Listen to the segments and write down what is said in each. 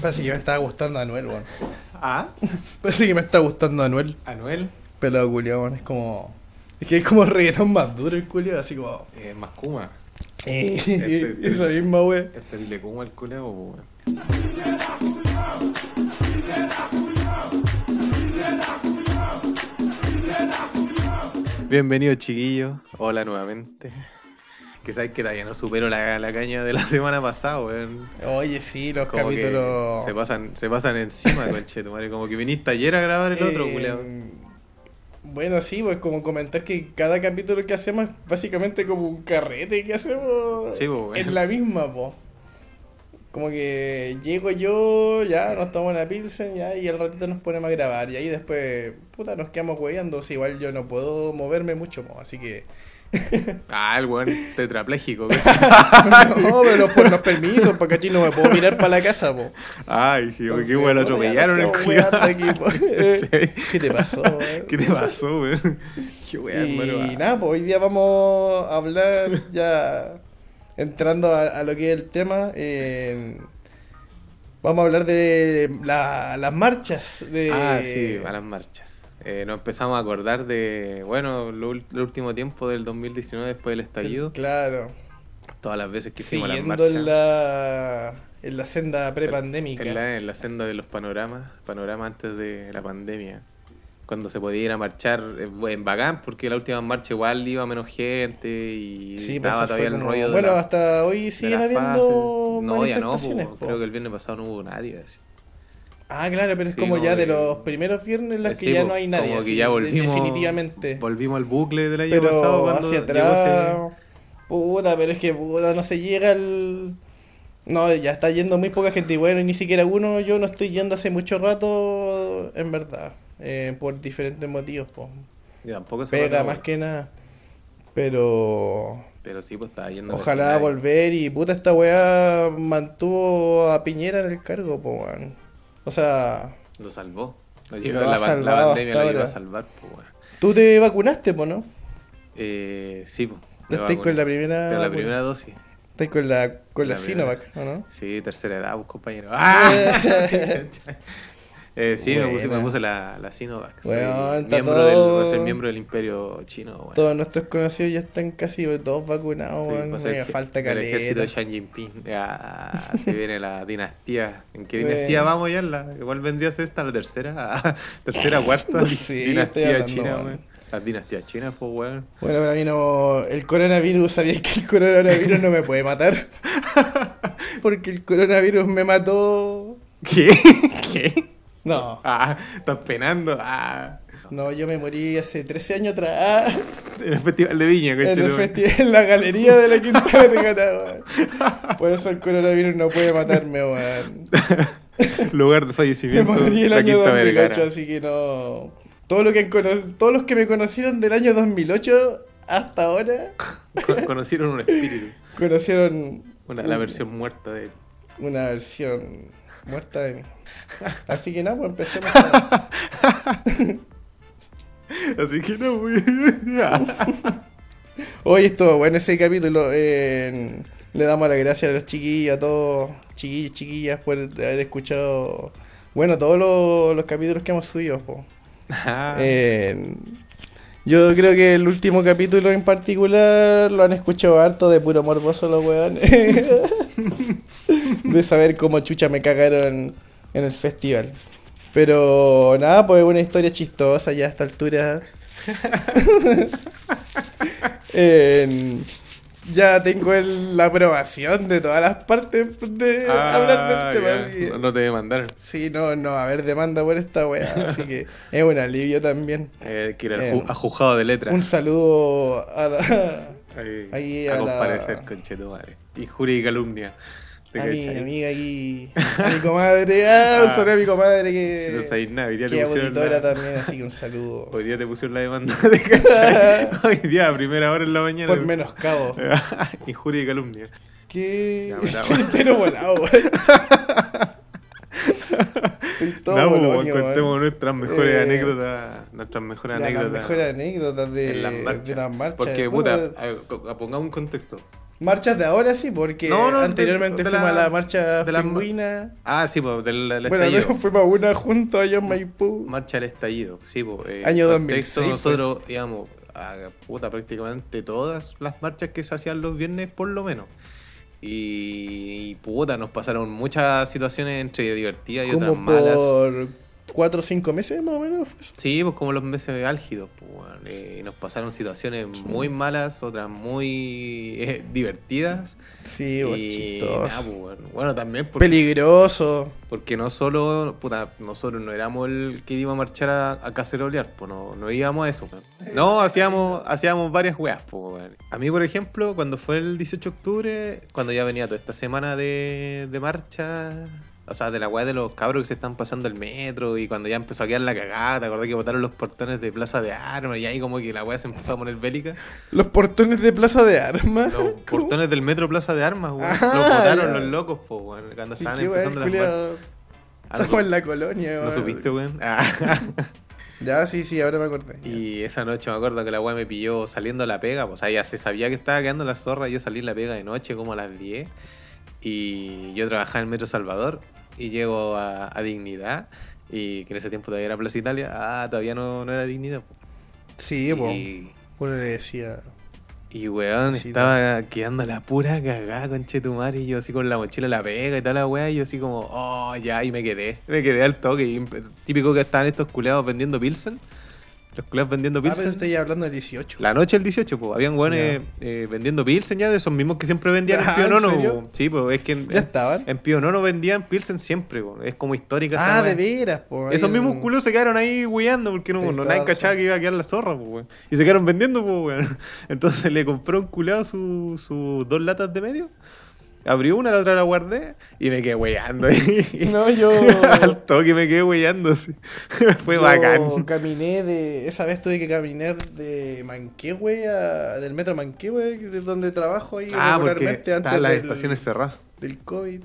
Parece que me estaba gustando Anuel, weón. ¿Ah? Parece que me está gustando Anuel. Anuel. Pelado culiao, weón. Es como. Es que es como reggaetón más duro el culiao, así como. Eh, más Kuma. Eh, Este- esa misma weón. Este dile Kuma el culeo, weón. Bienvenidos chiquillos, hola nuevamente. Que sabes que todavía no supero la, la caña de la semana pasada, weón. Oye, sí, los Como capítulos. se pasan, se pasan encima, conche tu madre. Como que viniste ayer a grabar el otro, Eh, culiao. Bueno, sí, pues como comentar que cada capítulo que hacemos es básicamente como un carrete que hacemos Sí, pues, bueno. en la misma, po. Como que llego yo, ya nos tomamos una pilsen, ya, y al ratito nos ponemos a grabar. Y ahí después, puta, nos quedamos hueveando. Si igual yo no puedo moverme mucho, po, así que. Ah, el weón tetrapléjico. no, pero por los permisos, porque aquí no me puedo mirar para la casa, po. Ay, qué Entonces, qué weón lo atropellaron el. Eh, ¿Qué te pasó, weón? ¿Qué te pasó, weón? Qué weón, Y hermano. nada, pues hoy día vamos a hablar ya entrando a, a lo que es el tema. eh, vamos a hablar de la- las marchas. De, Ah, sí, a las marchas. Eh, nos empezamos a acordar de, bueno, lo el último tiempo del 2019 después del estallido. Claro, Todas las veces que hicimos las siguiendo marchas. en la, en la senda prepandémica. En la, en la senda de los panoramas, panoramas antes de la pandemia. Cuando se podía ir a marchar eh, en bacán, porque la última marcha igual iba menos gente y Sí, pues estaba eso todavía el como- rollo de Bueno, la- hasta hoy siguen las habiendo fases. No, ya no, po. po. creo que el viernes pasado no hubo nadie. así. Ah, claro, pero es Sí, como como ya de que- los primeros viernes en los que Sí, ya no hay nadie. Como que ya volvimos. Definitivamente. Volvimos al bucle del año Pero pasado. cuando hacia atrás. ese- Puta, pero es que puta, no se llega al. No, ya está yendo muy poca gente. Y bueno, ni siquiera uno, yo no estoy yendo hace mucho rato, en verdad. eh, por diferentes motivos, pues. Y tampoco se Pega más que nada. Pero. Pero sí, pues estaba yendo. Ojalá volver y puta, esta weá mantuvo a Piñera en el cargo, pues. O sea, Lo salvó. Lo Lo llegó, ha la, pandemia lo llegó a salvar, pues, tú te vacunaste, pues, ¿no? Eh, sí, pues. Me estáis con la primera. Pero la primera dosis. Estáis con la, con la, La. Sinovac, ¿o no? Sí, tercera edad, pues, compañero. ¡Ah! Eh, sí, me puse, me Buena. puse la, la Sinovac. Soy Weón, está miembro todo- del, voy a ser miembro del imperio chino, weón. Todos nuestros conocidos ya están casi todos vacunados, Sí, ser Me falta del ejército de caleta. Xi Jinping. Ya, se viene la dinastía. ¿En qué Bueno. dinastía vamos ya? La, igual vendría a ser esta la tercera, tercera, cuarta estoy dinastía hablando, china, weón. Las dinastías chinas, pues, weón. Bueno, para mí no. El coronavirus, ¿sabías que el coronavirus no me puede matar? Porque el coronavirus me mató. ¿Qué? ¿Qué? No, Ah, estás penando. Ah, no, yo me morí hace 13 años atrás. Ah, en el festival de Viña, en el festival, en la galería de la Quinta Vergara. Por eso el coronavirus no puede matarme, weón. Lugar de Me fallecimiento. morí el año Quinta 2008, Vergara. así que no. Todo lo que han cono- todos los que me conocieron del año 2008 hasta ahora Con- Conocieron un espíritu. conocieron Una, la versión muerta de él. una versión muerta de mí. Así que nada, pues empecemos. Así que no, güey. Hoy estuvo bueno ese capítulo. eh, le damos las gracias a los chiquillos, a todos, chiquillos, chiquillas, por haber escuchado, bueno, todos los, los capítulos que hemos subido. Ah, Eh, yo creo que el último capítulo en particular lo han escuchado harto de puro morboso los weones. de saber cómo chucha me cagaron en el festival. Pero nada, pues es una historia chistosa ya a esta altura. En- ya tengo el- la aprobación de todas las partes de ah, hablar del tema. que- No, no te mandaron. Sí, no, no, a haber demanda por esta weá, así que es un alivio también. Eh, que ir al Eh, a juzgado de letras. Un saludo a la, Ahí, ahí a, a la- comparecer, conchetumare. Injuria y calumnia. ¿Te a mi amiga aquí, a mi comadre, ah, un Ah. saludo a mi comadre Si no que, sabéis nada, hoy día que te pusieron la- también, así que un saludo. Hoy día te pusieron la demanda de cachai. Hoy día a primera hora en la mañana. Por menoscabo. Injuria y calumnia. Que bravo. entero volado. Estoy todo No, bolonio, contemos nuestras mejores Eh, anécdotas. Nuestras mejores anécdotas. Las mejores anécdotas de, en las marchas. de las marchas. Porque, puta, pongamos un contexto. Marchas de ahora sí, porque No, no, de- anteriormente de fuimos la- a la marcha de la- pingüina. Ah, sí, pues del, del Bueno, estallido. luego fuimos a una junto allá en Maipú. Marcha al estallido, sí, pues. eh, Año en contexto, 2006 fue Nosotros íbamos a puta prácticamente todas las marchas que se hacían los viernes, por lo menos. Y, y, puta, nos pasaron muchas situaciones entre divertidas y otras malas. por cuatro o cinco meses más o menos fue eso. Sí, pues como los meses álgidos, pues, weón. Eh, nos pasaron situaciones muy malas, otras muy eh, divertidas. Sí, pues, y nada, pues, weón. bueno, también porque, Peligroso. porque no solo, puta, nosotros no éramos el que iba a marchar a, a cacerolear, pues no, no íbamos a eso. weón. No, hacíamos, hacíamos varias weas, pues. A mí, por ejemplo, cuando fue el 18 de octubre, cuando ya venía toda esta semana de, de marcha, o sea, de la weá de los cabros que se están pasando el metro y cuando ya empezó a quedar la cagada, ¿te acordás que botaron los portones de Plaza de Armas y ahí como que la weá se empezó a poner bélica? Los portones de Plaza de Armas. Los ¿Cómo? portones del metro Plaza de Armas, weón. Ah, los botaron ya. los locos, po, weón, cuando Sí, estaban empezando las ¿no, Estamos en la colonia, ¿No weón. supiste, weón? Ah. Ya, sí, sí, ahora me acordé. Y esa noche me acuerdo que la weá me pilló saliendo a la pega. pues, O sea, ya se sabía que estaba quedando la zorra. Yo salí en la pega de noche como a las 10. Y yo trabajaba en Metro Salvador. Y llego a, a Dignidad. Y que en ese tiempo todavía era Plaza Italia. Ah, todavía no, no era Dignidad. po. Sí, pues. y, Uno le decía. y weón, Sí, estaba quedando la pura cagada con Chetumare. Y yo así con la mochila la pega y toda la weá. Y yo así como, oh, ya. Y me quedé. Me quedé al toque. Y empe- típico que estaban estos culeados vendiendo Pilsen. Los vendiendo Ah, Pilsen. pero estoy hablando del 18. La noche del 18, pues, habían weones eh, vendiendo Pilsen ya de esos mismos que siempre vendían Ah, en Pío ¿en Nono. po. Sí, pues es que en, Ya estaban. en Pío Nono vendían Pilsen siempre, po. es como histórica Ah, de veras, pues. Esos mismos culos se quedaron ahí weyando porque no, Sí, no nadie cachaba que iba a quedar la zorra, pues. Y se quedaron vendiendo, pues, weón. Entonces le compró un culado sus su dos latas de medio. Abrí una, la otra la guardé y me quedé weyando ahí. No, yo. Al toque me quedé weyando, sí. Fue yo bacán. caminé de. Esa vez tuve que caminar de Manquehue a. del metro Manquehue, donde trabajo ahí Ah, porque regularmente antes estaban las del, estaciones cerradas. del COVID.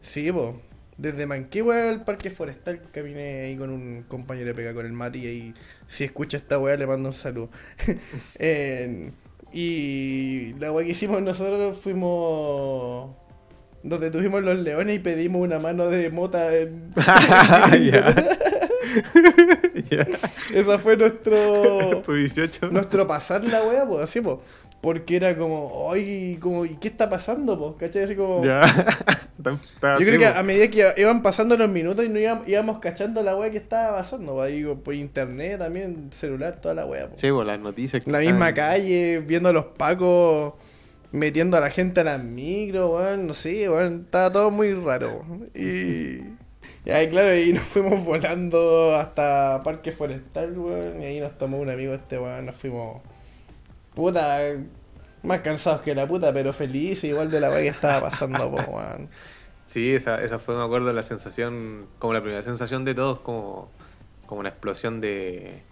Sí, po. Desde Manquehue al Parque Forestal caminé ahí con un compañero de pega, con el Mati. Y si escucha esta weá, le mando un saludo. En- y la weá que hicimos nosotros fuimos. Donde tuvimos los leones y pedimos una mano de mota en. Esa fue nuestro. Tu 18. nuestro pasar la wea, pues así, pues. Porque era como, ay, como, ¿y qué está pasando, pues? ¿Cachai? Así como. Ya. Yo creo que po. a medida que iban pasando los minutos y no íbamos, íbamos cachando la wea que estaba pasando, pues, ahí por internet también, celular, toda la wea, pues. Sí, po, las noticias. que En la misma calle, viendo a los pacos metiendo a la gente a las micro, weón, no sé, weón, estaba todo muy raro. Y, y ahí, claro, y nos fuimos volando hasta Parque Forestal, weón, y ahí nos tomó un amigo este, weón, nos fuimos, puta, más cansados que la puta, pero felices igual de la weá que estaba pasando, po, weón. Sí, esa, esa fue, me acuerdo, la sensación, como la primera sensación de todos, como, como una explosión de.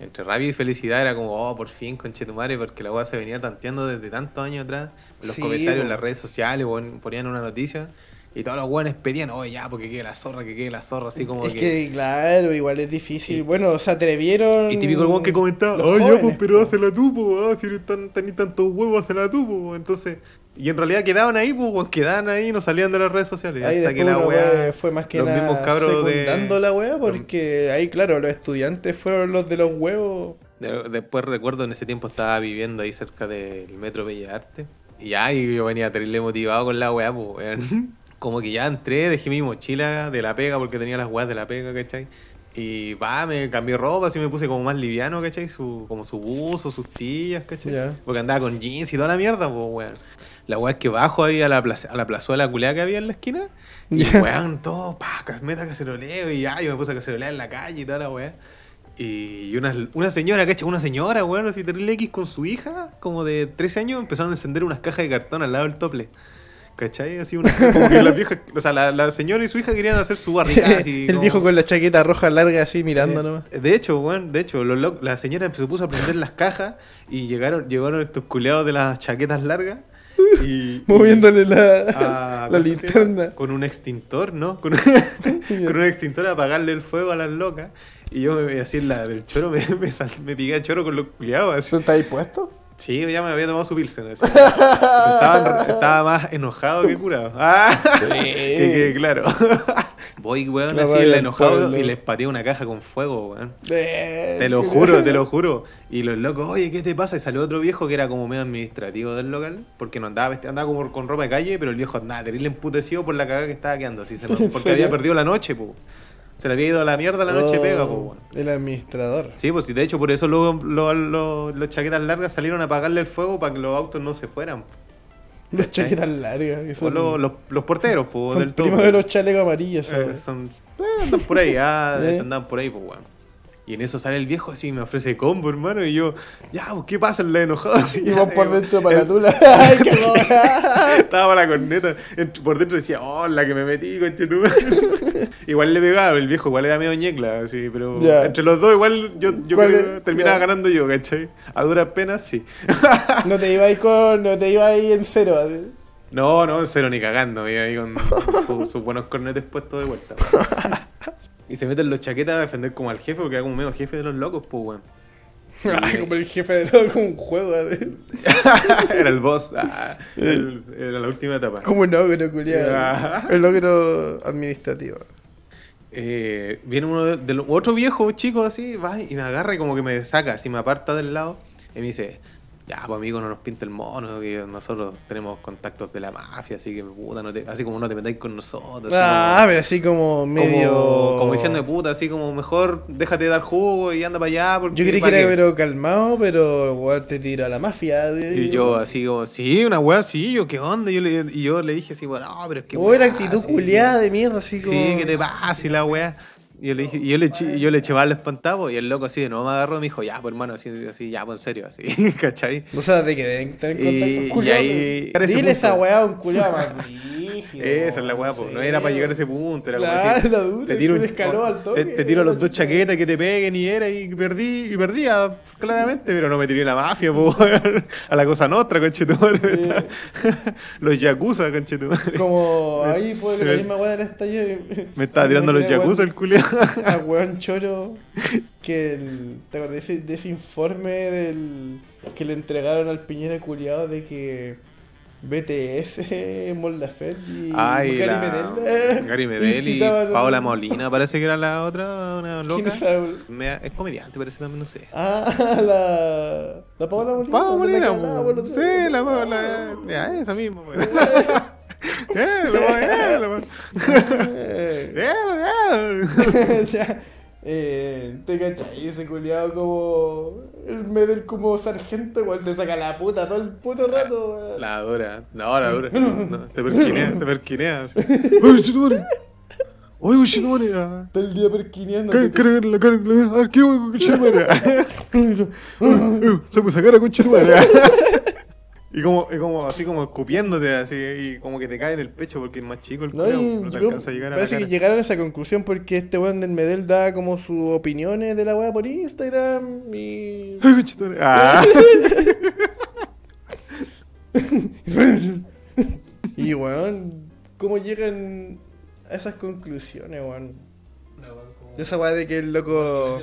Entre rabia y felicidad, era como, oh, por fin, conchetumare, porque la weá se venía tanteando desde tantos años atrás. Los Sí, comentarios, en las redes sociales, ponían una noticia. Y todos los weones pedían, oh, ya, porque quede la zorra, que quede la zorra, así como es que... claro, igual es difícil. Bueno, se atrevieron. Y típico el weón que comentaba, los oh, ya, pues, pero hazla tú, po, ah, si eres tan, tenés tantos huevos, hazla tú, po. Entonces, y en realidad quedaban ahí, pues, quedaban ahí, no salían de las redes sociales. Ahí hasta que la weá, fue más que los nada mismos cabros de- la weá, porque ahí, claro, los estudiantes fueron los de los huevos. De- Después recuerdo en ese tiempo estaba viviendo ahí cerca del Metro Bellas Artes. Y ya, y yo venía terrible motivado con la weá, pues, weón. Como que ya entré, dejé mi mochila de la pega porque tenía las weas de la pega, ¿cachai? Y va, me cambié ropa, así me puse como más liviano, ¿cachai? Su, como su buzo, sus tillas, ¿cachai? Porque andaba con jeans y toda la mierda, pues, weón. La weá es que bajo ahí a la, plaza, a la plazuela culeada que había en la esquina. Y Ya. weón, todo, pa, meta caceroleo. Y ya, yo me puse a cacerolear en la calle y toda la weá. Y una, una señora, ¿cachai? Una señora, weón, así terrible X con su hija, como de 13 años, empezaron a encender unas cajas de cartón al lado del tople. ¿Cachai? Así una, como que la vieja, o sea, la, la señora y su hija querían hacer su barricada. así el como- viejo con la chaqueta roja larga así mirando eh, nomás. De hecho, weón, de hecho, los la señora se puso a prender las cajas y llegaron, llegaron estos culeados de las chaquetas largas y, Moviéndole la, a- la linterna. Con un extintor, ¿no? Con, con un extintor a apagarle el fuego a las locas. Y yo me así en la del choro, me, me, sal- me piqué a choro con los culiados. Así. ¿Tú estás ahí puesto? Sí, ya me había tomado su pilsen. estaba, estaba más enojado que curado. Ah, que quede claro. Voy, weón, La así el enojado pueblo. y les pateo una caja con fuego, weón. Eh, Te lo juro, te lo juro. Y los locos, oye, ¿qué te pasa? Y salió otro viejo que era como medio administrativo del local, porque no andaba andaba como con ropa de calle, pero el viejo andaba terrible emputecido por la cagada que estaba quedando. Así, se lo- ¿En porque había perdido la noche, pues. Se le había ido a la mierda la noche Oh, pega, pues, weón. El administrador. Sí, pues sí, de hecho por eso luego los, los chaquetas largas salieron a apagarle el fuego para que los autos no se fueran. Los chaquetas largas. Que O son, los, los, los porteros, pues, del todo. de los chalecos amarillos. Eh, son. eh, andan por ahí, ah, Eh. andan por ahí, pues, weón. Y en eso sale el viejo así, me ofrece combo, hermano, y yo, ya, pues, ¿qué pasa? Le enojado así. Y vos por dentro para la tula. ¡Ay, qué joda! Estaba para la corneta. Por dentro decía, oh, la que me metí, conchetum. igual le pegaba, el viejo igual era medio ñecla, así, pero entre los dos igual yo, yo ¿Cuál creo terminaba ganando yo, ¿cachai? A duras penas, sí. No te ibas con. No te ahí en cero. así. No, no, cero ni cagando, iba ahí con su- sus buenos cornetes puestos de vuelta. Y se meten los chaquetas a defender como al jefe, porque era como medio jefe de los locos, pues, weón. Como el jefe de como un juego. así. era el boss, ah, el- era la última etapa. Como un ogro, culiado. Ya. El ogro administrativo. Eh, viene uno de, de otro viejo chico así, va y me agarra y como que me saca, así me aparta del lado y me dice, ya pues amigo no nos pinta el mono, que nosotros tenemos contactos de la mafia, así que puta, no te- así como no te metáis con nosotros. Ah, pero así como medio. como, como diciendo de puta, así como mejor déjate dar jugo y anda para allá. Porque Yo creí que ¿pa' era qué?". pero calmado, pero igual te tira a la mafia. Y yo así como, sí, una weá, sí, yo qué onda, yo le, y yo le dije así, bueno, no, pero es que... O era actitud culiada de mierda, así como. Sí, que te pasa y la weá. Y yo le dije, y yo le y yo le eché mal espantado y el loco así de nuevo me agarró y me dijo, ya, pues hermano, así, así, ya, pues en serio, así, ¿cachai? O sea, de que deben tener Y- contacto y culiado. ahí- pero- ese Dile esa weá a un culiado más Esa es la weá, pues, no era para llegar a ese punto, era como Claro, decir, la dura, te tiro, un escaló al toque, te, te tiro los dos chaquetas que te peguen y era y perdí, y perdía, claramente, pero no me tiré la mafia, weón, a la cosa nostra, conchetumare, los yakuza, conchetumare. Como ahí fue la misma weá del estallido. Me estaba tirando los yakuza el culiado. A weón choro que el, ¿te acuerdas de ese, de ese informe del que le entregaron al Piñera culiado de que BTS, Mon Laferte y Ay, Gary la... Medel Gary Medel y Paola Molina, parece que era la otra, una ¿Quién loca. Me- es comediante, parece también, no sé. Ah, la. La Paola Molina. Paola la Molina, po. otro sí, la Paola, ya, esa misma. po. Eh, la Paola, eh, la Paola. Eh, Eh, te cachai, ese culiado como. El Medel como sargento, igual te saca la puta todo el puto rato, weón. La dura, no, la dura. No, te perquinea, te perquinea. Oye, chitumare. ah. Todo el día perquineando. Ca- Carga la cara, la arquivo con chitumare. Se me sacara con chitumare. Y como, y como así como escupiéndote así y como que te cae en el pecho porque es más chico el No, culo, y no te yo- alcanza a llegar a la parece que llegaron a esa conclusión porque este weón del Medel da como sus opiniones de la weá por Instagram y. Ay. Ah. y weón, ¿cómo llegan a esas conclusiones, weón? De esa weá de que el loco.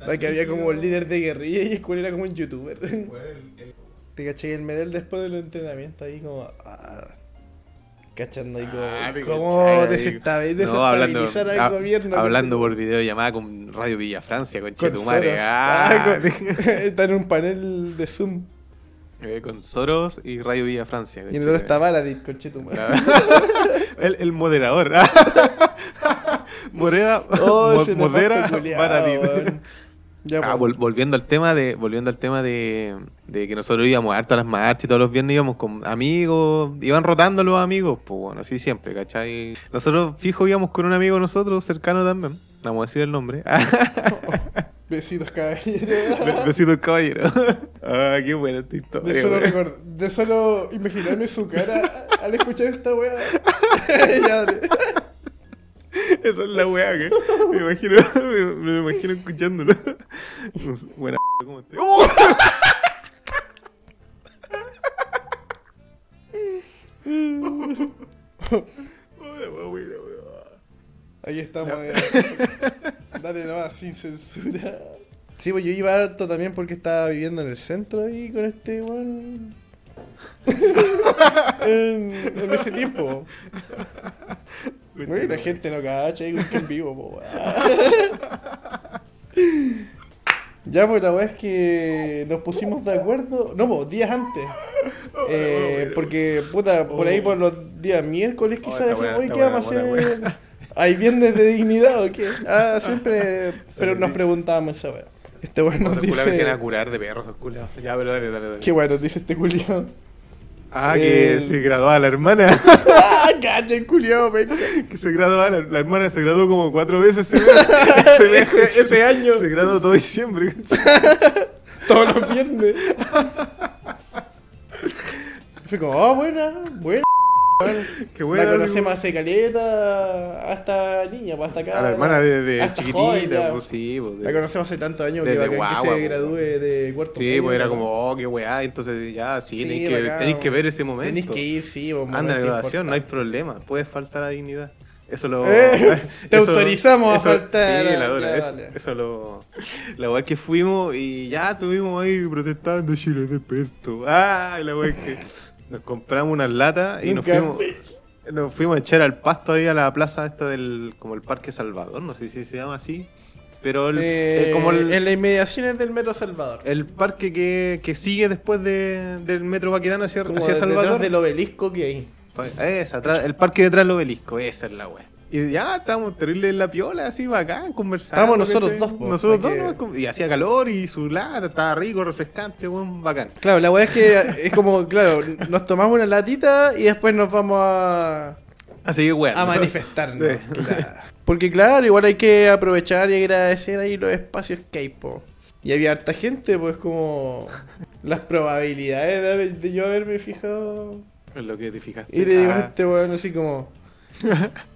La que había como el líder de guerrilla y el cual era como un youtuber. Te caché el Medel después del entrenamiento ahí como. Ah, cachando ahí como. Ah, ¿Cómo cachai, desestabilizar, No, hablando, ah, al gobierno? hablando por videollamada con Radio Villa Francia, con Chetumare. Ah, Ah, con- está en un panel de Zoom. Eh, con Soros y Radio Villa Francia. Y el otro está Baladit, con Chetumare. el, el moderador. Moreda, Oh, mo- modera weón. Ya, Ah, pues. vol- volviendo al tema de volviendo al tema de, de que nosotros íbamos harto a las marchas y todos los viernes íbamos con amigos, iban rotando los amigos, pues bueno, así siempre, ¿cachai? Nosotros fijo íbamos con un amigo nosotros cercano también, vamos a decir el nombre. Besitos, caballero. Be- Besitos caballero. ah, qué buena esta historia. De solo, record- de solo imaginarme su cara al escuchar esta weá. Esa es la weá que me imagino, me, me imagino escuchándolo. Buena ¿cómo estás? Weá. Ahí estamos. eh. Dale nomás, sin censura. Sí, pues yo iba harto también porque estaba viviendo en el centro ahí con este weón. en, en ese tiempo. Güey, la gente no cacha ahí con que en vivo, po, weón. Ya, pues la weá es que nos pusimos de acuerdo. No, pues días antes. Eh, porque, puta, por ahí por los días miércoles Oh, quizás está decimos, oye, ¿qué vamos a hacer? ¿Hay viernes de dignidad o qué? Ah, siempre. Pero nos preguntábamos esa weá. Este weón nos culiados vienen a dice. curar de perros, culiados. Ya, pero dale, dale, dale. Qué bueno, dice este culiado. Ah, que El- se graduaba la hermana. ¡Ah, cacha el culiado, venga! que se graduaba, la, la hermana se graduó como cuatro veces ese, año, Se graduó todo diciembre. todos los viernes. Fue como, oh, buena, buena. Qué la conocemos hace caleta hasta niña, pues hasta acá. A la hermana de, de joven, chiquitita, ya. pues sí, pues. La conocemos hace tantos años que que se pues. gradúe de cuarto Sí, pues era como, oh, qué weá, entonces ya, sí, Sí, tenéis, que, que ver ese momento. Tenéis que ir, sí, un Anda graduación, no hay problema, puedes faltar a dignidad. Eso lo. Eh, te eso- autorizamos a faltar, Sí, ya, la dura, eso, dale. eso lo. La weá que fuimos y ya estuvimos ahí protestando, Chile desperto. Ah, la weá que nos compramos unas latas y nos fuimos. Nos fuimos a echar al pasto ahí a la plaza esta del. como el Parque Salvador, no sé si se llama así. Pero el, Eh, el- como el, En las inmediaciones del Metro Salvador. el parque que, que sigue después de, del metro Baquedano hacia, Como hacia detrás Salvador. del obelisco que hay. Esa, atrás- el parque detrás del obelisco, esa es la wea. Y ya estábamos terribles en la piola, así bacán, conversando. Estábamos nosotros ¿cachai? dos, po, Nosotros dos, que- ¿no? Y hacía calor y su lata estaba rico, refrescante, weón, bacán. Claro, la weá es que es como, claro, nos tomamos una latita y después nos vamos a, que weón. a manifestarnos. Sí. claro. Porque claro, igual hay que aprovechar y agradecer ahí los espacios que hay, po. Y había harta gente, pues como las probabilidades de, yo haberme fijado. Es lo que te fijaste. Y le digo a Ah, este weón así como...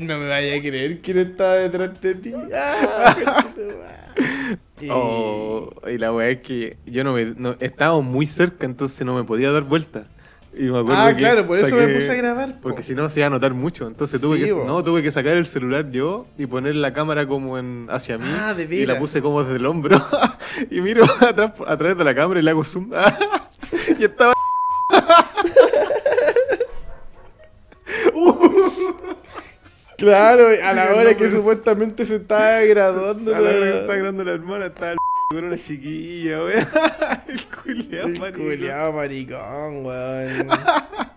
No me vaya a creer quién está detrás de ti. Ah, conchetumare. y... oh, y la wea es que yo no me. No, estábamos muy cerca, entonces no me podía dar vuelta. Y me acuerdo Ah, que claro, por eso me puse a grabar. po. Porque si no se iba a notar mucho. Entonces tuve Sí, que. bo. No, tuve que sacar el celular yo y poner la cámara como en hacia mí. Ah, de y la puse como desde el hombro. y miro atrás, a través de la cámara y le hago zoom. y estaba. Claro, a la hora que supuestamente se estaba graduando. A la hora que estaba grabando la hermana, estaba el con una chiquilla, weón. el culiao, El maricón. culiao maricón, weón.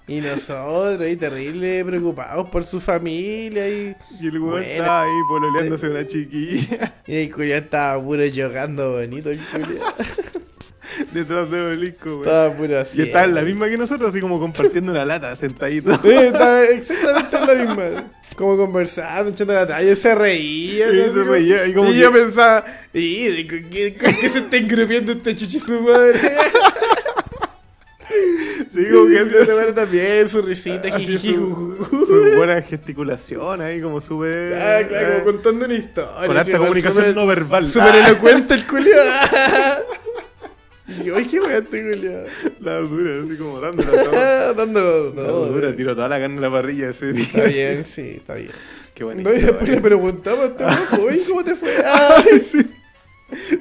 Y nosotros ahí terrible preocupados por su familia y, Y el weón estaba ahí pololeándose una chiquilla y el culiao estaba puro jugando bonito el culiao. detrás del obelisco, weón. Estaba puro así. Y estaba en la misma que nosotros, así como compartiendo una lata, sentadito. Sí, estaba exactamente en la misma. Como conversando, echando la talla, se reía. Y como yo que- pensaba, ¿y con qué, con qué se está engrupiendo este chuchi su madre? Sí, como que bueno, también su risita, jiji, su, buena gesticulación ahí, como súper. Ah, claro, como eh, contando una historia. con alta comunicación no verbal. Súper Ah, elocuente el culio. yo, ay, qué weá este culio. La dura, así como dándole todo. Dándolo La dura, tiró toda la carne en la parrilla ese día. Está bien, sí, está bien. Qué buena No, y después le preguntamos a este oye, ¿cómo te fue? Ah, sí.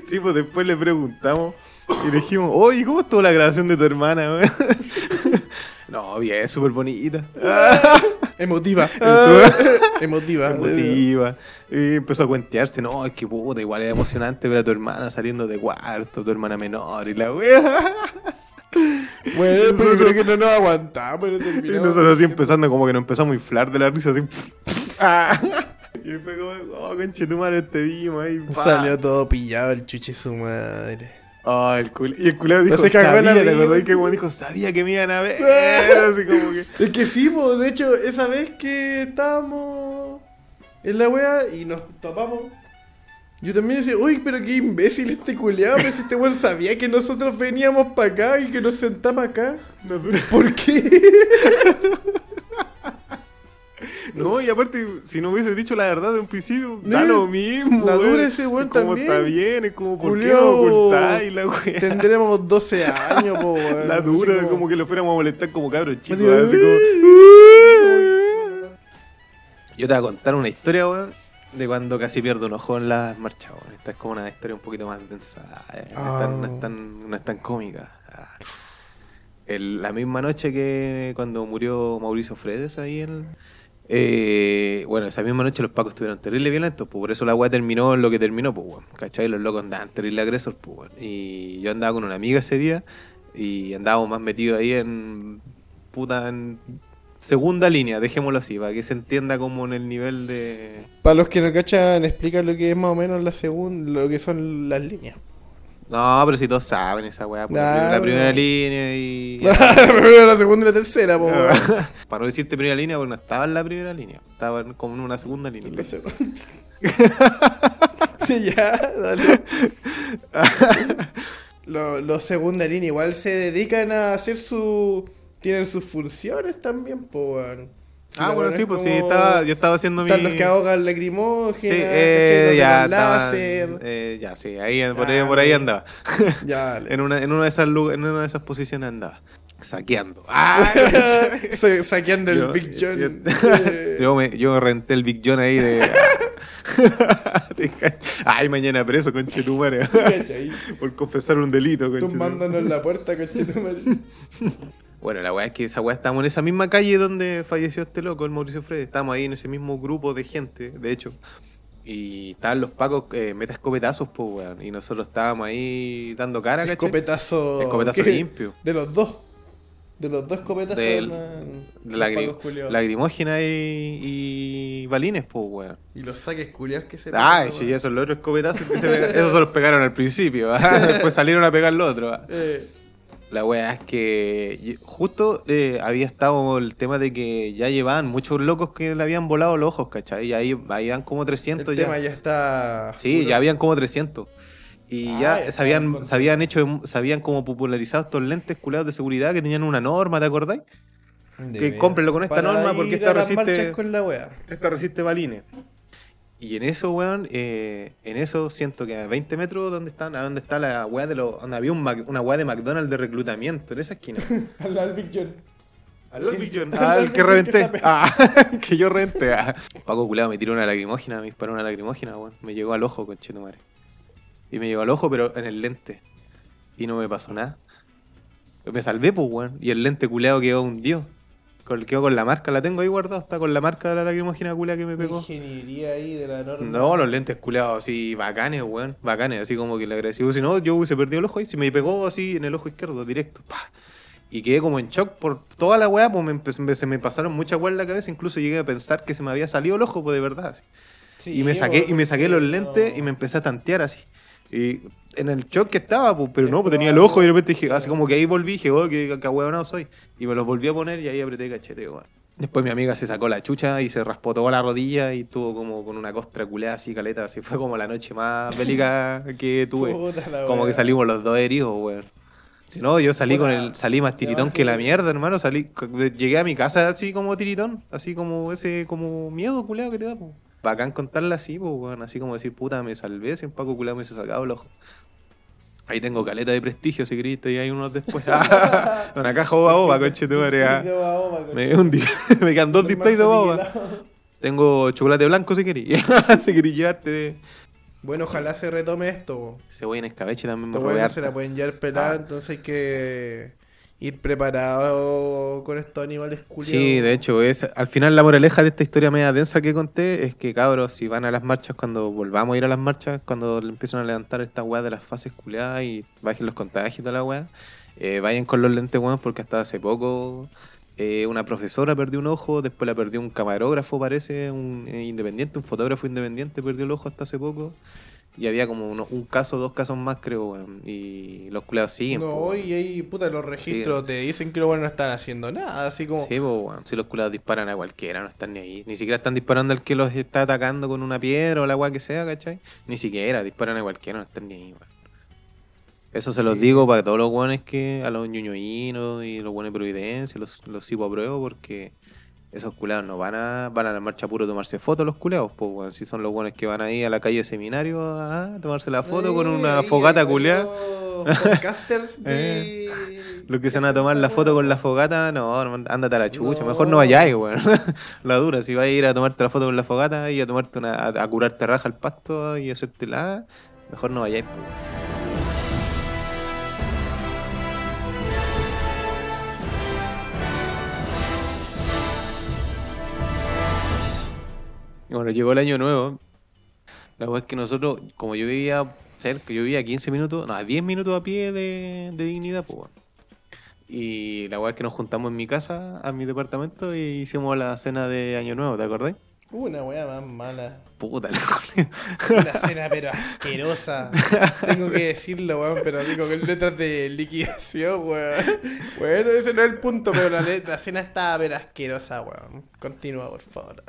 Sí, pues después le preguntamos y le dijimos, oye, ¿cómo estuvo la grabación de tu hermana, weón? No, bien, súper bonita. emotiva. Emotiva. Emotiva. Y empezó a cuentearse, no, es que puta, igual es emocionante ver a tu hermana saliendo de cuarto, tu hermana menor y la wea. Bueno, pero creo que no nos aguantamos. pero Y nosotros así empezando como que nos empezamos a inflar de la risa, así. Ah. Y fue como, oh, conche tu madre, te vimos ahí. pa. Salió todo pillado el chuche su madre. Ah, el cul y el culero dijo, se cagó en la sabía, ¿te risa. acordás que como dijo, sabía que me iban a ver? así como que... Es que sí, pues, de hecho, esa vez que estábamos en la wea y nos topamos, yo también decía, uy, pero qué imbécil este culeado, pero si este weón sabía que nosotros veníamos para acá y que nos sentamos acá. No, dura. ¿Por qué? No, y aparte, si no hubiese dicho la verdad de un principio, da lo mismo. la dura ese weón Es como también. está bien, es como, ¿por qué ocultáis la wea? Tendremos 12 años, po, weón. La dura, como- como... que lo fuéramos a molestar como cabros chicos. Así, como... Yo te voy a contar una historia, weón, de cuando casi pierdo un ojo en las marchas. weón. Esta es como una historia un poquito más densa. eh, No, es tan, no es tan- no es tan cómica. Ah. El- la misma noche que cuando murió Mauricio Fredes ahí en... eh, bueno, esa misma noche los pacos estuvieron terrible violentos, pues por eso la weá terminó en lo que terminó, pues weón. ¿Cachai? Los locos andaban terrible agresor, pues weón. Y yo andaba con una amiga ese día y andábamos más metidos ahí en puta en segunda línea, dejémoslo así, para que se entienda como en el nivel de... Para los que no cachan, explica lo que es más o menos la segunda, lo que son las líneas. No, pero si todos saben esa weá, pues, Nah, la, pero- primera línea y... la primera, la segunda y la tercera, po, weón. Para no decirte primera línea, porque no estaba en la primera línea, estaba como en una segunda línea. La segunda. sí, ya, dale. Los los segunda línea igual se dedican a hacer su. Tienen sus funciones también, po, weón. Ah, bueno, sí, es pues sí, estaba, yo estaba haciendo mi... Están los que ahogan lacrimógenas, Sí, eh, ya, estaban- láser. eh, ya, sí, ahí, por, ahí, Ah, por ahí andaba. Ya, dale. En una, en una de esas en una de esas posiciones andaba. Saqueando. ¡Ah! Sa- Saqueando el Big John. yo- Yo, me, yo renté el Big John ahí de. Ay, mañana preso, conche tu madre. ¿cachai? Por confesar un delito, conche tu- Tumbándonos en la puerta, conchetumare. Bueno, la weá es que esa weá estábamos en esa misma calle donde falleció este loco, el Mauricio Freire. Estábamos ahí en ese mismo grupo de gente, de hecho. Y estaban los pacos eh, meta escopetazos, pues weón. Y nosotros estábamos ahí dando cara, ¿cachai? Escopetazo. Escopetazo ¿qué? limpio. De los dos. De los dos escopetazos. Del- De culiados. lagrimógena y, y balines, pues weón. Y los saques culiados que se pegan, sí, esos son los otros escopetazos que se. Esos se los pegaron al principio, ¿va? después salieron a pegar los otros. ¿va? Eh, La weá es que justo eh, había estado el tema de que ya llevaban muchos locos que le habían volado los ojos, ¿cachai? Y ahí habían como 300 el ya. tema ya está. Sí, ya habían como 300. Y Ah, ya ya se habían, entonces. se habían hecho, se habían como popularizado estos lentes culados de seguridad que tenían una norma, ¿te acordáis? De que cómprenlo con esta Para norma porque esta resiste- con la. Esta resiste balines. Y en eso, weón, eh, en eso siento que a 20 metros donde están, a donde está la weá de los. donde había un Mac- una weá de McDonald's de reclutamiento, en esa esquina. Al al Big John. Al Lord ¿Qué? Big John. Al Ah, el que reventé. Ah, que yo reventé. Ah. Paco culado me tiró una lacrimógena, me disparó una lacrimógena, weón. Me llegó al ojo, conchetumare. Y me llegó al ojo, pero en el lente. Y no me pasó nada. Me salvé, pues, weón. Y el lente culeado quedó hundido. Con, quedó con la marca, la tengo ahí guardada, está con la marca de la lacrimógena culea que me pegó. Ingeniería ahí de la norma. No, los lentes culeados así bacanes, weón. Bacanes, así como que le agradecí. Si no, yo hubiese perdido el ojo ahí. Si me pegó así en el ojo izquierdo, directo. pa. Y quedé como en shock por toda la weá, pues me se me pasaron muchas weas en la cabeza. Incluso llegué a pensar que se me había salido el ojo, pues de verdad. así. Sí, y me saqué, y me saqué los lentes no- y me empecé a tantear así. Y en el shock que estaba, pues, pero no, pues tenía el ojo y de repente dije, así como que ahí volví, dije, oh, que cagüeonado soy. Y me los volví a poner y ahí apreté cachete, weón. Después mi amiga se sacó la chucha y se raspó toda la rodilla y tuvo como con una costra culeada así, caleta, así fue como la noche más bélica que tuve. Como que salimos los dos heridos, weón. Si no, yo salí con el, salí más tiritón que la mierda, hermano. Salí, llegué a mi casa así como tiritón, así como ese, como miedo culeado que te da, po. Bacán contarla así, pues, weón. Así como decir, puta, me salvé, sin Paco culeado me hizo sacado el ojo. Ahí tengo caleta de prestigio, si querés, y hay unos después. Una caja boba boba, conche tu madre. ah. Me, un me quedan dos displays de boba. Tengo chocolate blanco si querés. si querés llevarte. Bueno, ojalá se retome esto. po. Cebolla en escabeche también me Esta robé weá no se la pueden llevar pelada, Ah. entonces hay que ir preparado con estos animales culiados. Sí, de hecho, es al final la moraleja de esta historia media densa que conté es que cabros, si van a las marchas, cuando volvamos a ir a las marchas, cuando le empiezan a levantar esta weá de las fases culiadas y bajen los contagios y la weá, eh, vayan con los lentes weón porque hasta hace poco eh, una profesora perdió un ojo, después la perdió un camarógrafo parece, un eh, independiente, un fotógrafo independiente perdió el ojo hasta hace poco. Y había como uno- un caso, dos casos más creo, weón. Y los culiados siguen. po, No, weón. y ahí, puta, los registros te dicen que los buenos no están haciendo nada, así como... Sí, pues, weón. Si los culados disparan a cualquiera, no están ni ahí. Ni siquiera están disparando al que los está atacando con una piedra o la weá que sea, ¿cachai? Ni siquiera, disparan a cualquiera, no están ni ahí, weón. Eso se los digo para todos los weones que, a los ñuñoínos y los buenos de Providencia, los, los sigo a prueba porque esos culados no van a, van a la marcha puro a tomarse fotos los culados, pues. Si son los buenos que van ahí a la calle seminario a tomarse la foto con Eh, una fogata Podcasters de, Los que se van a tomar la foto con la fogata, no, ándate a la chucha. Mejor no vayáis, weón. La dura, si vas a ir a tomarte la foto con la fogata y a tomarte una, a, a curarte raja al pasto y hacerte la, mejor no vayáis, pues. Y bueno, llegó el año nuevo. La verdad es que nosotros, como yo vivía cerca, yo vivía a 15 minutos, no, a 10 minutos a pie de, de dignidad, pues bueno. Y la verdad es que nos juntamos en mi casa, a mi departamento, y hicimos la cena de año nuevo, ¿te acordás? Una weá más mala. Puta, la. Una cena pero asquerosa. Tengo que decirlo, weón, pero así con letras de liquidación, weón. Bueno, ese no es el punto, pero la, la cena estaba pero asquerosa, weón. Continúa, por favor.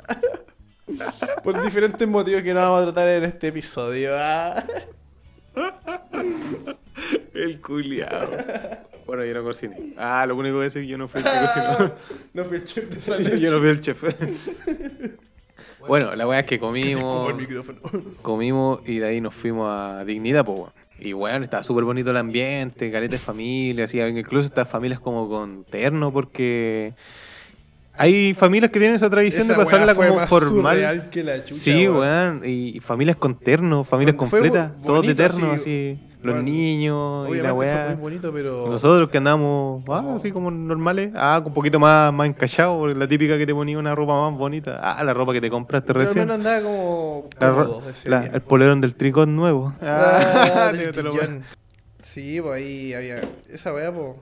Por diferentes motivos que no vamos a tratar en este episodio. ah. El culiao. Bueno, yo no cociné. Ah, lo único que sé es que yo no fui el que cocinó. No fui el chef de esa noche. yo no fui el chef. bueno, la weá es que Que comimos. el micrófono. comimos y de ahí nos fuimos a Dignidad, pues. Y bueno, estaba súper bonito el ambiente, caleta de familia, así, incluso estas familias como con terno, porque hay familias que tienen esa tradición Esa de pasarla como más formal. que la chucha, sí, weón. y familias con terno, familias bu- completas, todos de terno, así, así, los bueno, niños y la weá. muy bonito, pero. Nosotros que andamos ah, No. así como normales, ah, con un poquito más, más encachados, porque la típica que te ponía una ropa más bonita, ah, la ropa que te compraste al recién. menos andaba como. Cómodo la- el polerón del tricot nuevo. Ah, te- lo-. Sí, pues ahí había. Esa weá, pues.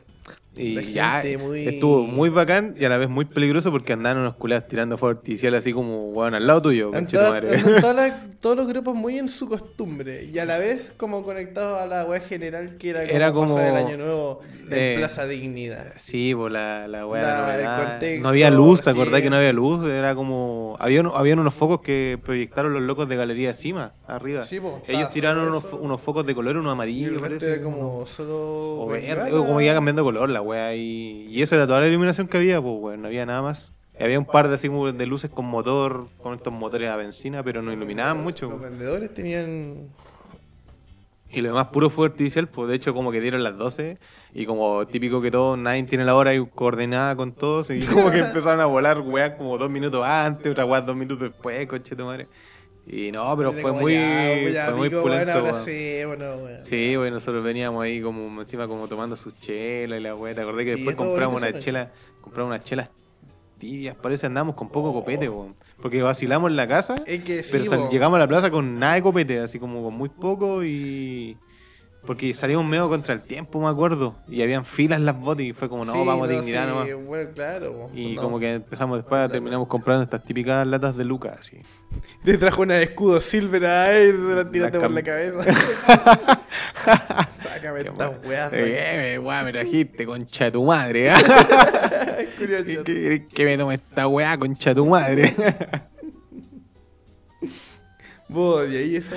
Y ya muy- estuvo muy bacán y a la vez muy peligroso porque andaban unos culados tirando fuego artificial así como weón al lado tuyo, todas las- todos los grupos muy en su costumbre y a la vez como conectados a la weá general que era como, Era como, pasar el año nuevo en eh, Plaza Dignidad. Sí, pues la, la weá, La- contexto, No había luz, ¿te acordás sí. que no había luz? Era como. Había, habían unos focos que proyectaron los locos de Galería Encima, arriba. Sí, pues, Ellos tiraron unos, focos de color, uno Y amarillo, el resto parece, era como solo. o bengala. verde, o como iba cambiando color la weá. Y, y eso era toda la iluminación que había, pues weón, no había nada más. Y había un par de, así de luces con motor, con estos motores a benzina, pero no iluminaban mucho. Los vendedores tenían. Y lo demás puro fuego artificial, pues de hecho como que dieron las 12 y como típico que todo, nadie tiene la hora y coordinada con todos y como que empezaron a volar weas como dos minutos antes, otra weas dos minutos después, coche tu madre. Y no, pero Era fue muy, ya, pues, fue muy pico, pulento. sí, bueno. Sí, bueno, nosotros veníamos ahí como encima como tomando sus chelas y la wea, te acordé que Sí, después compramos una chela, compramos unas chelas tibias, parece andamos con poco Oh. copete, weón. Porque vacilamos en la casa Es que sí, pero llegamos a la plaza con nada de copete, así como con muy poco y. Porque salimos medio contra el tiempo, me acuerdo. Y habían filas en las botas y fue como, no, Sí, vamos a no, dignidad sí, nomás. Bueno, claro. Y No. como que empezamos después, terminamos comprando estas típicas latas de Lucas, así. Te trajo una de escudo silver ahí, te la tiraste La por la cabeza. Sácame Qué estas weas. Eh, weá, me trajiste, concha de tu madre. Curioso. ¿Qué, qué- qué me toma esta weá, concha de tu madre? Vos, y ahí esa.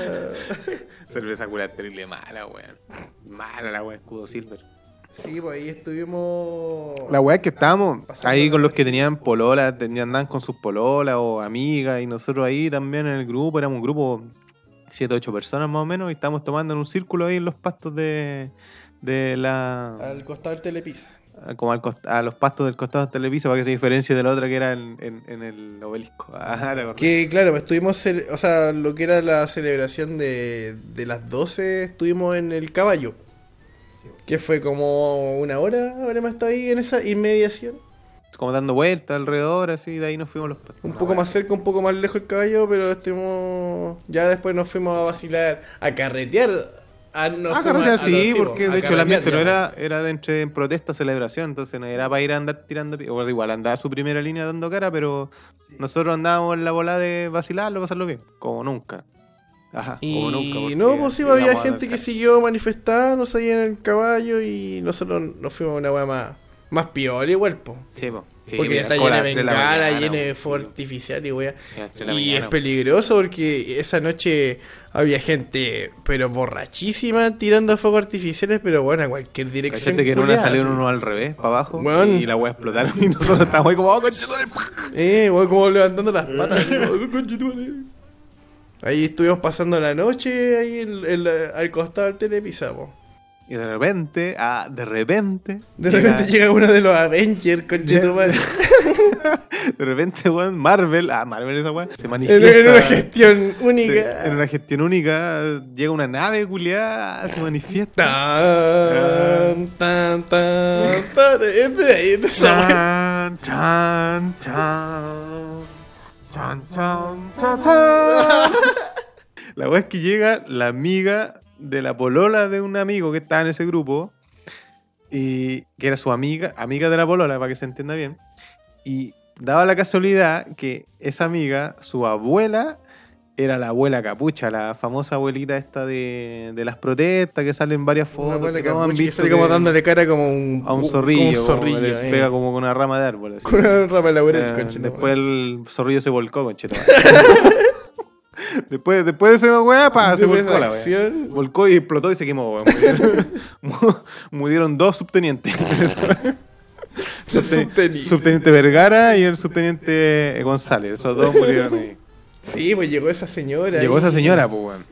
Cerveza cura terrible mala, weón. Mala la weá, escudo silver. Sí, pues ahí estuvimos. La weá es que estábamos ahí con los que tenían polola, tenían, andaban con sus pololas o amigas, y nosotros ahí también en el grupo, éramos un grupo, 7 o 8 personas más o menos, y estábamos tomando en un círculo ahí en los pastos de, de la. Al costado del Telepisa. Como al cost- a los pastos del costado de Televisa para que se diferencie de la otra que era en, en- en el obelisco. Ajá, ¿te acordás? Que claro, estuvimos, o sea, lo que era la celebración de, de las 12, estuvimos en el caballo. Que fue como una hora, habremos estado ahí en esa inmediación. Como dando vueltas alrededor, así, de ahí nos fuimos los pastos. Un poco más cerca, un poco más lejos el caballo, pero estuvimos. Ya después nos fuimos a vacilar, a carretear. A, Ah, fuimos carretera, a- a lo- sí, porque de hecho el ambiente no era, era de entre en protesta celebración, entonces no era para ir a andar tirando pi- o igual andaba su primera línea dando cara, pero nosotros andábamos en la bola de vacilarlo, pasarlo bien, como nunca. Ajá, Y como nunca. porque no, pues sí, había llegamos a gente que siguió manifestándose ahí en el caballo y nosotros nos fuimos a una weá más, más piola igual, po. Sí, po, sí, porque está llena de bengala, llena de fuego artificial y weá. a las tres de la Y es mañana, peligroso porque esa noche había gente, pero borrachísima, tirando fuegos artificiales, pero bueno, a cualquier dirección. Cachate que en una salieron uno al revés, para abajo, y la weá explotaron y nosotros estábamos ahí como, oh, concha tu madre". Eh, weón, como levantando las patas. "Oh, conche tu madre". Ahí estuvimos pasando la noche ahí en- en la- al costado del Telepisa, po. Y de repente, ah, de repente. De repente llega uno de los Avengers, conchetumare. de repente, weón, Marvel, ah, Marvel esa weón, se manifiesta. en una gestión se- única. en una gestión única, llega una nave culiada, se manifiesta. Tan, tan, tan, tan. Es de ahí, de esa. Chan, chan, chan. Chan, chan, chan, chan. La weá es que llega la amiga de la polola de un amigo que estaba en ese grupo. Y que era su amiga, amiga de la polola, para que se entienda bien. Y daba la casualidad que esa amiga, su abuela, era la abuela capucha, la famosa abuelita esta de, de las protestas que salen varias Una fotos. buena que han visto como dándole cara como un, a un como zorrillo, un como zorrillo. le eh. pega como con una rama de árbol. así. Con una rama de laurel, Eh, después el zorrillo se volcó, concheto. después, después de esa weá, pa, se volcó la acción. Volcó y explotó y se quemó, weón. Murieron, mu- murieron dos subtenientes. Subte- Subteniente. subteniente Vergara y el subteniente González. Esos dos murieron ahí. Sí, pues llegó esa señora. Llegó esa señora, pues, weón.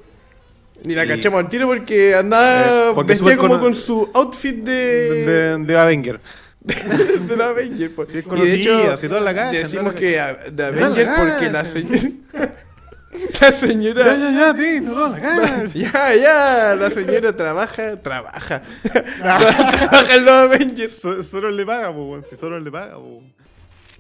Y la y- cachamos al tiro porque andaba Eh, porque como con su outfit de, De, de Avenger. de la Avenger. pues. Sí, es y de hecho, si la cachan, decimos la que de la Avenger porque la señora. la señora. Ya, ya, ya, sí, no, la. Ya, ya, la señora trabaja, trabaja. trabaja en los Avengers. So- Solo le paga, pues. Si solo le paga, pues.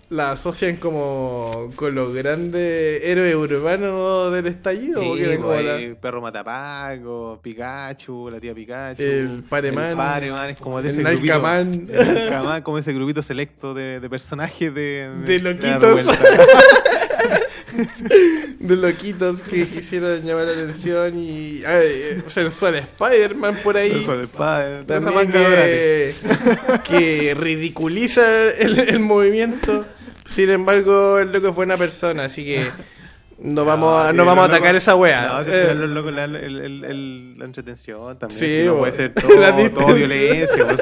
La asocian como con los grandes héroes urbanos del estallido. Sí, porque como pues, la- perro matapaco, Pikachu, la tía Pikachu. El Pareman, El Pareman es como de el ese grupito. El Nalcaman, como ese grupito selecto de, de personajes de... De la loquitos. de loquitos que quisieron llamar la atención y ay, eh, sensual Spider-Man por ahí. También de que, que ridiculiza el, el movimiento. Sin embargo, el loco es buena persona, así que no vamos a, no vamos a atacar esa wea. No, Eh, la entretención también. Sí, puede ser todo, violencia, pues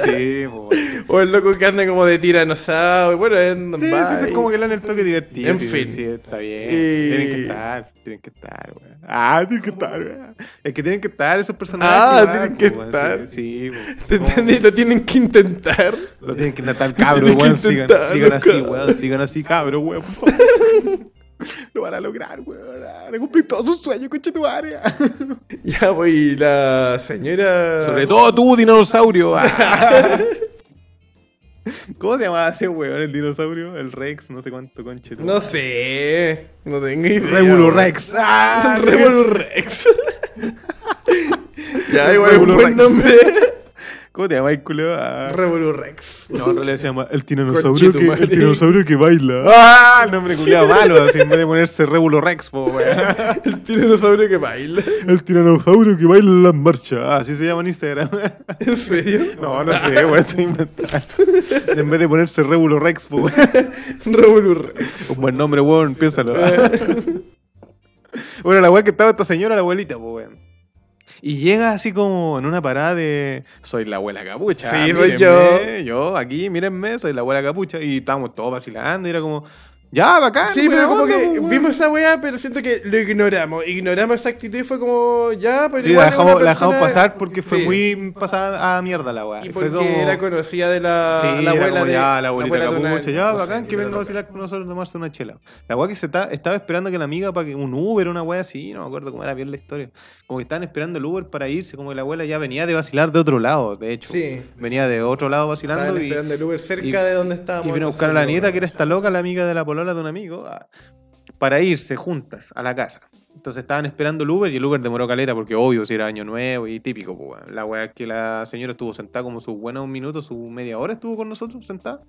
o el loco que anda como de tiranosaurio. Bueno, es, como que le dan el toque divertido. En fin. Sí, está bien. Tienen que estar, tienen que estar, weón. Ah, tienen que estar, weón. Es que tienen que estar esos personajes. Ah, tienen que estar. Sí. Lo tienen que intentar. Lo tienen que intentar, que weón. Sigan, así, cabrón. weón. Sigan así, cabros, weón. Lo van a lograr, weón. Van a cumplir todos sus sueños, concha tu área. Ya, voy, la señora. Sobre todo tú, dinosaurio. Ah. ¿Cómo se llamaba ese weón, el dinosaurio? El Rex, no sé cuánto, conche. tu No sé, no tengo idea. Revolu weón. Rex. Ah, Revolu Rex. ya, igual es un buen Rex. nombre. ¿Cómo te llamas, culo? Ah. Revolu Rex. No, en realidad se llama el tiranosaurio, que, el baila. ¡Ah! El nombre culiado malo, así en vez de ponerse Revulo Rex, po, weón. El tiranosaurio que baila. El tiranosaurio que baila en las marchas. Ah, así se llama en Instagram. ¿En serio? No, no sé, weón, estoy inventando. En vez de ponerse Revulo Rex, po, weón. Revolu Rex. Un buen nombre, weón, piénsalo. bueno, la weón que estaba esta señora, la abuelita, pues, weón. Y llega así como en una parada de. Soy la abuela capucha. Sí, soy mírenme, Yo, aquí, mírenme, soy la abuela capucha. Y estábamos todos vacilando. Y era como. Ya, bacán. Sí, pero como onda, que pues, weón". vimos esa weá, pero siento que lo ignoramos. Ignoramos esa actitud y fue como, ya, pero Sí, la dejamos, la dejamos persona- pasar porque fue Sí. muy pasada a mierda la weá. Y Fue porque como- era conocida de la, Sí, la abuela de ya, la abuelita abuela de una- ya, no sé, bacán, que de la venga a vacilar con nosotros tomarse una chela. La weá que se está, estaba esperando que la amiga para que un Uber, una weá así, no me acuerdo cómo era bien la historia. Como que estaban esperando el Uber para irse, como que la abuela ya venía de vacilar de otro lado, de hecho. Sí. Venía de otro lado vacilando Estaban y, esperando el Uber cerca y- de donde estábamos. y vino a buscar a la nieta, que era esta loca, la amiga de la polola de un amigo, a- para irse juntas a la casa. Entonces estaban esperando el Uber y el Uber demoró caleta porque obvio si era año nuevo y típico, pues, weón. La weá que la señora estuvo sentada como sus buenos minutos, su media hora estuvo con nosotros sentada.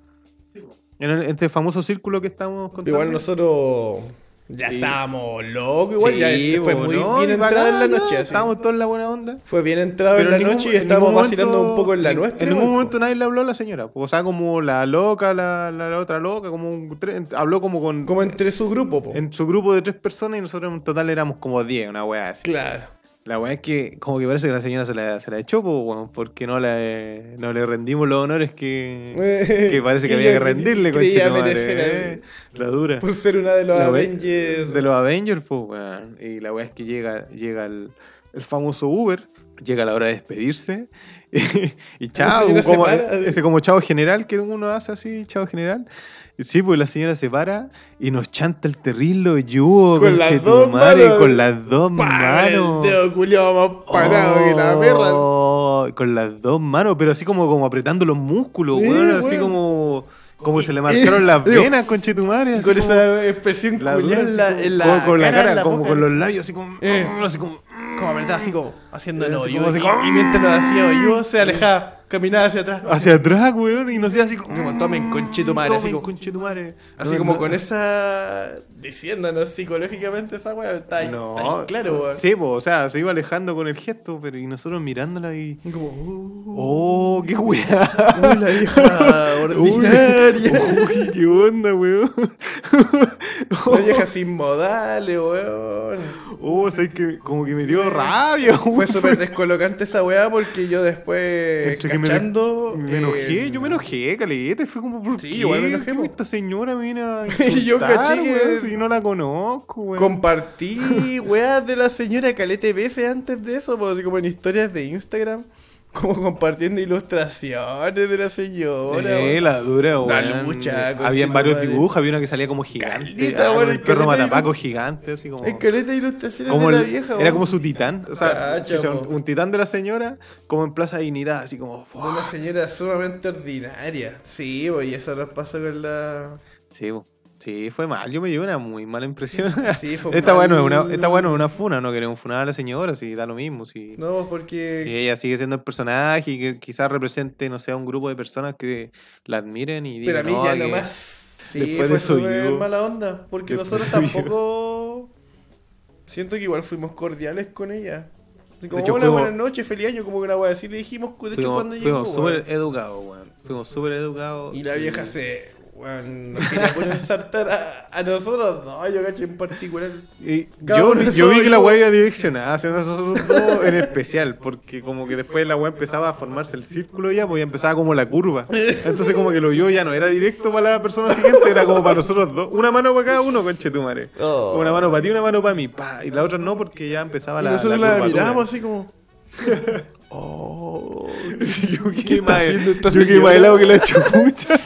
En el- este famoso círculo que estamos contando. Igual nosotros ya Sí. estábamos locos, igual Sí, ya fue po, muy ¿no? bien Y entrada en la noche. así. Estábamos todos en la buena onda. Fue bien entrado Pero en la ningún- noche y estábamos vacilando momento- un poco en la nuestra. En ningún igual, momento po. nadie le habló a la señora. O sea, como la loca, la, la- la otra loca, como un tre- habló como con Como entre su grupo, po. en su grupo de tres personas y nosotros en total éramos como 10, una weá así. Claro. La weá es que como que parece que la señora se la, se la echó, po, weón, porque no le, no le rendimos los honores que, que parece que había que rendirle, merecer eh, La dura. Por ser una de los La Avengers. De los Avengers, pues, weón. Y la weá es que llega, llega el, el famoso Uber. Llega la hora de despedirse. y La chao, como, ese como chao general que uno hace así, chao general. Sí, pues la señora se para y nos chanta el terrible yugo Con las conchetumare, dos manos. con las dos manos. El dedo culiado más parado que la perra. Oh, Con las dos manos, pero así como, como apretando los músculos, Sí, weón, así como, como se le marcaron las digo, venas, conchetumare. Con esa expresión la culiada en la, en como- la con la cara, en cara, la como boca. con los labios, así como, Eh. así como, Como apretada, así como haciendo el Así hoyo. Y, mientras nos hacía yo se alejaba, caminaba hacia atrás. hacia atrás, weón, y no sé, así como, Como, tomen conchetumare, así como- conchetumare. Así como con esa. diciéndonos psicológicamente esa weá. Está, No, claro, weón. Sí, pues, o sea, se iba alejando con el gesto, pero y nosotros mirándola y. Como, uh, Oh, qué weá. uy, la vieja ordinaria. Uy, qué onda, weón. La vieja sin modales, weón. Oh, o sea, que como que me dio rabia, Fue weón. súper descolocante esa weá porque yo después, Me-. Me enojé, eh, yo me enojé, caleta, fue como, ¿por Sí, qué? igual me enojé, ¿Qué po. esta señora viene a yo caché que- si no la conozco, weón. Compartí weas de la señora calete veces antes de eso, pues, así como en historias de Instagram, como compartiendo ilustraciones de la señora. Weón. la dura, weón. Lucha, Había varios dibujos, había una que salía como gigante. Caleta, ah, el perro matapaco gigante, así como. Caleta de ilustraciones como de la el- vieja, era como su titán, o sea, chucha, un, titán de la señora, como en Plaza Dignidad, así como. De una señora sumamente ordinaria. Sí, y eso nos pasó con la. Sí, po. Sí, fue mal. Yo me llevé una muy mala impresión. Sí, fue Está mal. bueno, una, está bueno es una funa, no queremos funar a la señora, si da lo mismo, si, No, porque. si ella sigue siendo el personaje y que quizás represente, no sé, a un grupo de personas que la admiren y Pero a digan, mí "No, ya que nomás. Sí, después fue de eso súper mala onda. Porque después nosotros tampoco. Siento que igual fuimos cordiales con ella. Como, hecho, hola, fuimos- buenas noches, feliz año, como que la voy a decir. Le dijimos, de hecho, Fuimos, cuando llegó. fuimos weón. súper educados, weón. Fuimos súper educados. Y la vieja se. Weón, nos quería poner ensartar a, a nosotros dos, yo cacho en particular. Y yo, vi que la weá iba direccionada hacia nosotros dos en especial, porque como que después la weá empezaba a formarse el círculo ya, pues ya empezaba como la curva. Entonces como que lo yo ya no era directo para la persona siguiente, era como para nosotros dos. Una mano para cada uno, conchetumare. Oh. Una mano para ti, una mano para mí, pa. Y la otra no, porque ya empezaba Y la nosotros la la, mirábamos así como. Oh. Sí, yo ¿Qué quedé está haciendo esta yo más helado que la chucha.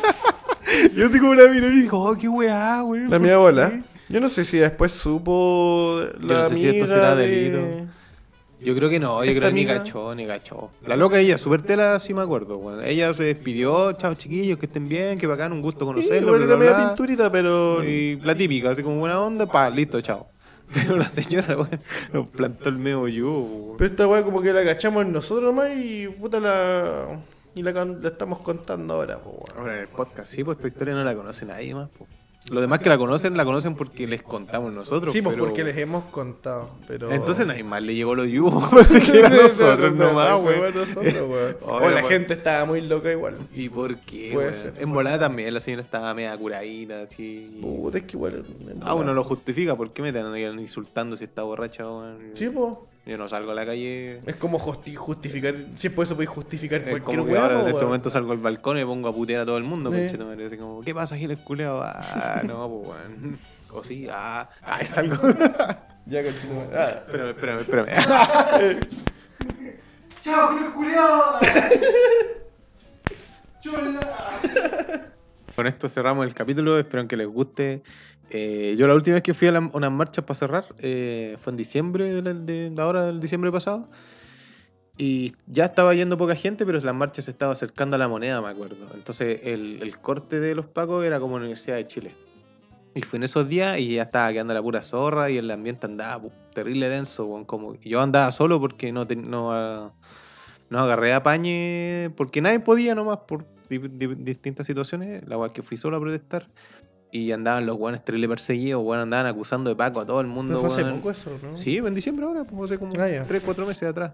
yo así como la miré y digo, oh, qué weá, weón. La ¿por mía bola. Yo no sé si después supo la no sé si esto será de... delito. Yo creo que no, yo creo que ni cachó, ni cachó. La loca ella, súper tela, sí me acuerdo, weón. Ella se despidió, chao chiquillos, que estén bien, que bacán, un gusto Sí, conocerlo, bueno, bla, era bla, media pinturita, pero... Y la típica, así como buena onda, pa, listo, chao. Pero la señora, weón, nos plantó el medio yo. Pero esta weá como que la cachamos nosotros nomás y puta la... Y la, con- la estamos contando ahora, po, weón. Ahora en el podcast, sí, pues esta historia no la conoce nadie más, po. Los demás que la conocen, la conocen porque les contamos nosotros. Sí, pues pero- porque les hemos contado, pero... Entonces nadie más le llegó los yugos, que eran nosotros No, no, nomás. Oh, O era la gente estaba muy loca igual. ¿Y por qué, Puede ser. En volada también la señora estaba media curadita, así. Puta, es que igual... Ah, uno lo justifica, ¿por qué me están insultando si está borracha, weón? Sí, pues... Yo no salgo a la calle. Es como justi- justificar... Si es por eso podéis justificar Es cualquier como que ahora en este momento salgo al balcón y me pongo a putear a todo el mundo, Sí. conchetumare, así como, ¿qué pasa, Giles culeado? Ah, no, pues weón. O sí, ah, ah, es algo. Ya, conchetumare. Ah. espérame, espérame, espérame. ¡Chao, Julio Culeado! Con esto cerramos el capítulo, espero que les guste. Eh, yo la última vez que fui a unas marchas para cerrar eh, fue en diciembre de, la- de la hora del diciembre pasado. Y ya estaba yendo poca gente, pero las marchas se estaban acercando a la moneda, me acuerdo. Entonces el, el corte de los pacos era como en la Universidad de Chile. Y fue en esos días y ya estaba quedando la pura zorra y el ambiente andaba terrible denso. Como, yo andaba solo porque no, no, ah, no agarré apañe, porque nadie podía nomás por di- di- distintas situaciones. La weá que fui solo a protestar. Y andaban los weones terrible perseguidos, weón, andaban acusando de Paco a todo el mundo. Fue hace poco eso, ¿no? Sí, en diciembre ahora, pues hace como Ah, ya. 3, 4 meses atrás.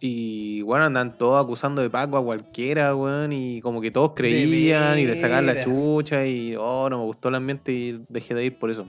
Y bueno, andan todos acusando de Paco a cualquiera, weón, y como que todos creían y le sacaban la chucha y oh, no me gustó el ambiente y dejé de ir por eso.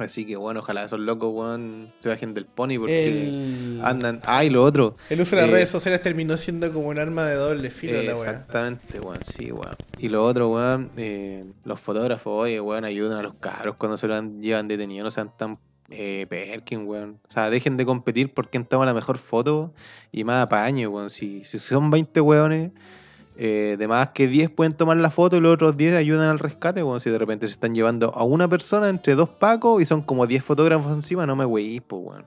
Así que bueno, ojalá esos locos, weón, se bajen del pony porque El... andan. Ah, y lo otro. el uso de las eh, redes sociales terminó siendo como un arma de doble filo, Eh, la weá. exactamente, weón, sí, weón. Y lo otro, weón, eh, los fotógrafos, oye, weón, ayudan a los cabros cuando se lo han- llevan detenido, no sean tan Eh, Perkin, weón. O sea, dejen de competir por quién toma la mejor foto y más apaño, weón. Si, si son 20 weones, eh, de más que 10 pueden tomar la foto y los otros 10 ayudan al rescate, weón. Si de repente se están llevando a una persona entre dos pacos y son como 10 fotógrafos encima, no me weís, pues, weón.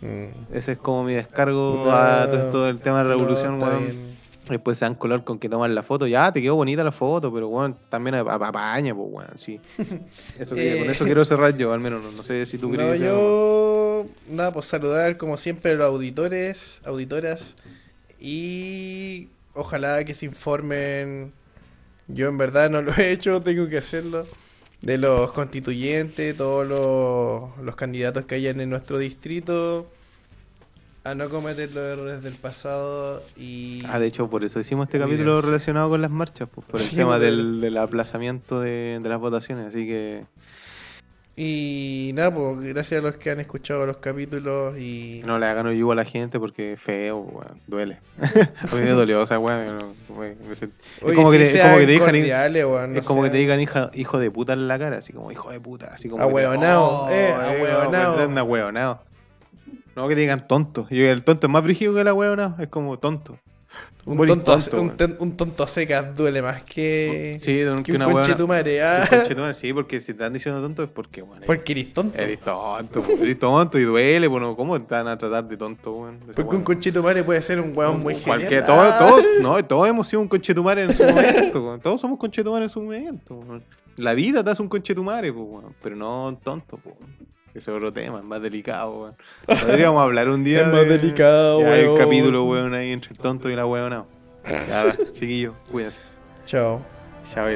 Mm. Ese es como mi descargo No, a todo, todo el tema de la no, revolución, weón. Después se dan color con que toman la foto. Ya, te quedó bonita la foto, pero weón, también ap- apaña, pues weón, sí. Eso que- con Eh. eso quiero cerrar yo, al menos. No, no sé si tú No, querías algo yo. Nada, pues saludar como siempre a los auditores, auditoras. Y ojalá que se informen. Yo en verdad no lo he hecho, tengo que hacerlo. De los constituyentes, todos los, los candidatos que hayan en nuestro distrito. A no cometer los errores del pasado y. Ah, de hecho, por eso hicimos este capítulo relacionado con las marchas, pues, por el Sí, tema del, del aplazamiento de, de las votaciones. Así que Y nada, pues gracias a los que han escuchado los capítulos y. no le hagan hoyo a la gente porque es feo, weón, duele. a mí me dolió, o sea, weón. no, me- me sent- Oye, es como que te, es como que sean te digan, cordiales, weón, no es como que te digan hija, hijo de puta en la cara, así como hijo de puta, así como. Ahueonao, te- eh, oh, ahueonao. weón, ahueonao. No que te digan tonto. Y el tonto es más brígido que el ahueonao, es como tonto. Un tonto, tonto, un, weón. ten- un tonto a secas duele más que, Sí, que un una conche tu madre. Ah, Sí, porque si te están diciendo tonto es porque, bueno, porque eres tonto. eres tonto, pues, eres tonto y duele, bueno, ¿cómo te van a tratar de tonto, weón? Porque un conchito madre puede ser un weón muy Cualquier- genial. todos, Ah. todos, no, todos hemos sido un conchetumare en su momento, todos somos conchetumare en su momento. La vida te hace un conchetumare, pues, weón, pero no un tonto, pues. Weón. Ese es otro tema, es más delicado, weón. Podríamos hablar un día. Es más de- delicado, Ya Hay un weón. capítulo, weón, ahí entre el tonto y la weón. Ya, chiquillos, cuídense. Chao. Chao.